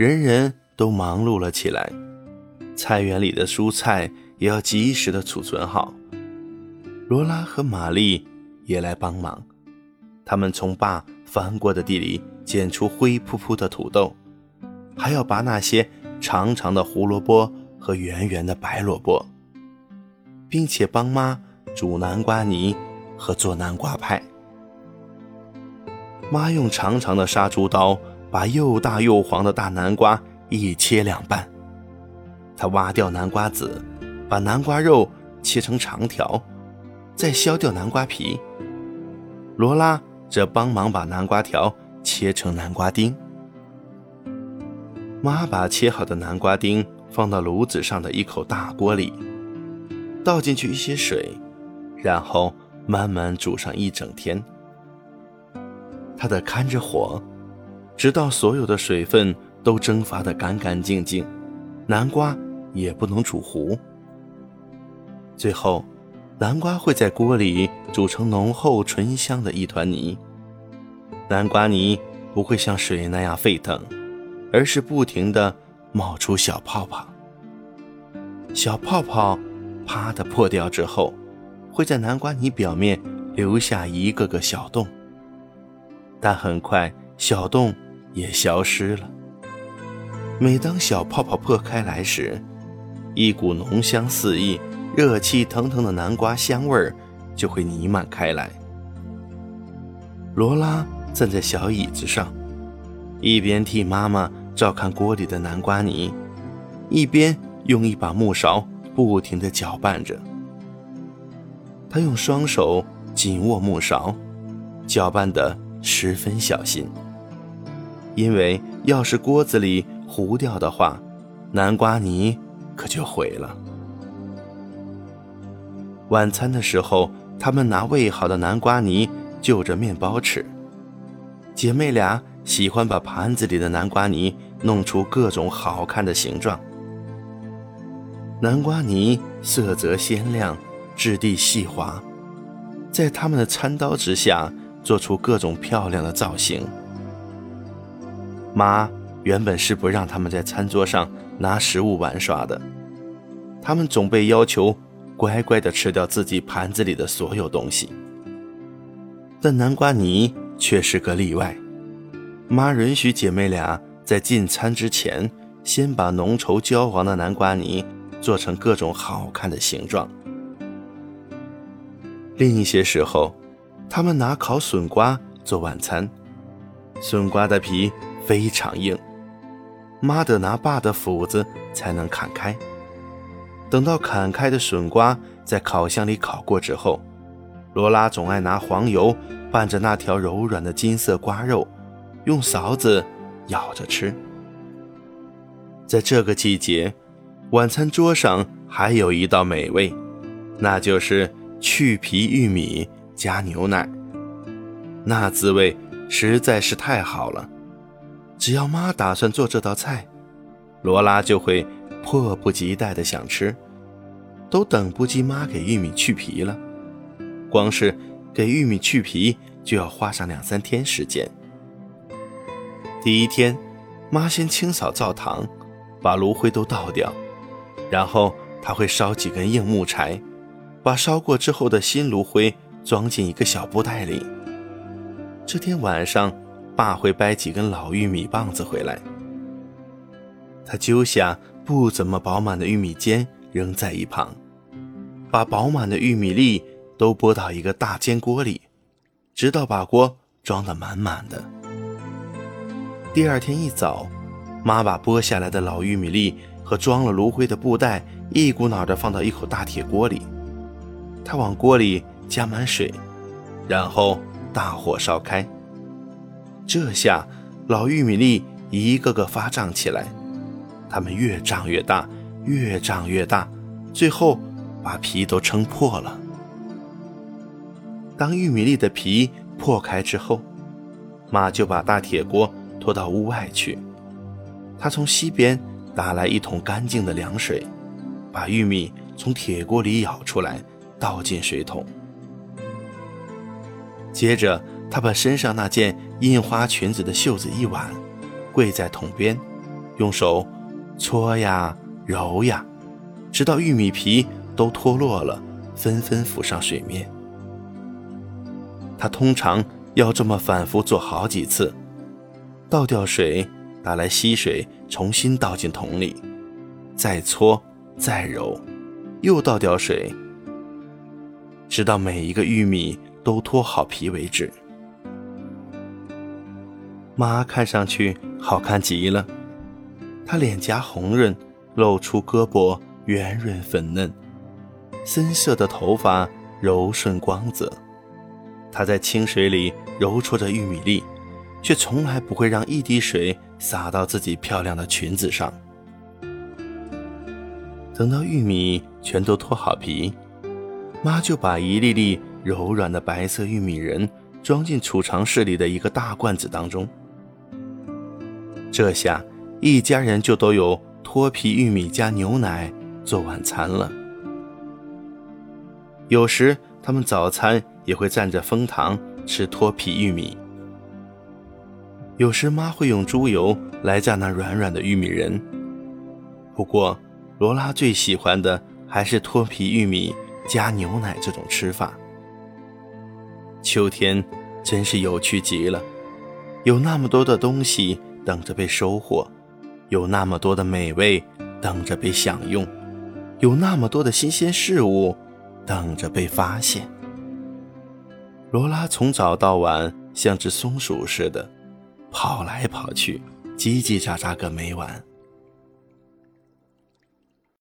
人人都忙碌了起来。菜园里的蔬菜也要及时的储存好。罗拉和玛丽也来帮忙，他们从爸翻过的地里捡出灰扑扑的土豆，还要拔那些长长的胡萝卜和圆圆的白萝卜，并且帮妈煮南瓜泥和做南瓜派。妈用长长的杀猪刀把又大又黄的大南瓜一切两半。他挖掉南瓜籽，把南瓜肉切成长条，再削掉南瓜皮。罗拉则帮忙把南瓜条切成南瓜丁。妈把切好的南瓜丁放到炉子上的一口大锅里，倒进去一些水，然后慢慢煮上一整天。他得看着火，直到所有的水分都蒸发得干干净净，南瓜。也不能煮糊。最后，南瓜会在锅里煮成浓厚醇香的一团泥。南瓜泥不会像水那样沸腾，而是不停地冒出小泡泡。小泡泡啪的破掉之后，会在南瓜泥表面留下一个个小洞。但很快，小洞也消失了。每当小泡泡破开来时，一股浓香四溢、热气腾腾的南瓜香味儿就会弥漫开来。罗拉站在小椅子上，一边替妈妈照看锅里的南瓜泥，一边用一把木勺不停地搅拌着。她用双手紧握木勺，搅拌得十分小心，因为要是锅子里糊掉的话，南瓜泥。可就毁了。晚餐的时候，他们拿喂好的南瓜泥就着面包吃。姐妹俩喜欢把盘子里的南瓜泥弄出各种好看的形状。南瓜泥色泽鲜亮，质地细滑，在他们的餐刀之下做出各种漂亮的造型。妈原本是不让他们在餐桌上。拿食物玩耍的，他们总被要求乖乖地吃掉自己盘子里的所有东西。但南瓜泥却是个例外。妈允许姐妹俩在进餐之前，先把浓稠焦黄的南瓜泥做成各种好看的形状。另一些时候，他们拿烤笋瓜做晚餐，笋瓜的皮非常硬。妈得拿爸的斧子才能砍开。等到砍开的笋瓜在烤箱里烤过之后，罗拉总爱拿黄油拌着那条柔软的金色瓜肉，用勺子舀着吃。在这个季节，晚餐桌上还有一道美味，那就是去皮玉米加牛奶，那滋味实在是太好了。只要妈打算做这道菜，罗拉就会迫不及待地想吃，都等不及妈给玉米去皮了。光是给玉米去皮就要花上两三天时间。第一天，妈先清扫灶堂，把炉灰都倒掉，然后她会烧几根硬木柴，把烧过之后的新炉灰装进一个小布袋里。这天晚上。爸会掰几根老玉米棒子回来，他揪下不怎么饱满的玉米尖扔在一旁，把饱满的玉米粒都拨到一个大煎锅里，直到把锅装得满满的。第二天一早，妈把剥下来的老玉米粒和装了炉灰的布袋一股脑地放到一口大铁锅里，她往锅里加满水，然后大火烧开。这下，老玉米粒一个个发胀起来，它们越胀越大，越胀越大，最后把皮都撑破了。当玉米粒的皮破开之后，妈就把大铁锅拖到屋外去。她从西边打来一桶干净的凉水，把玉米从铁锅里舀出来，倒进水桶。接着，她把身上那件。印花裙子的袖子一挽，跪在桶边，用手搓呀揉呀，直到玉米皮都脱落了，纷纷浮上水面。他通常要这么反复做好几次，倒掉水，打来溪水，重新倒进桶里，再搓再揉，又倒掉水，直到每一个玉米都脱好皮为止。妈看上去好看极了，她脸颊红润，露出胳膊圆润粉嫩，深色的头发柔顺光泽。她在清水里揉搓着玉米粒，却从来不会让一滴水洒到自己漂亮的裙子上。等到玉米全都脱好皮，妈就把一粒粒柔软的白色玉米仁装进储藏室里的一个大罐子当中。这下，一家人就都有脱皮玉米加牛奶做晚餐了。有时他们早餐也会蘸着蜂糖吃脱皮玉米。有时妈会用猪油来蘸那软软的玉米仁。不过，罗拉最喜欢的还是脱皮玉米加牛奶这种吃法。秋天真是有趣极了，有那么多的东西。等着被收获，有那么多的美味等着被享用，有那么多的新鲜事物等着被发现。罗拉从早到晚像只松鼠似的，跑来跑去，叽叽喳喳个没完。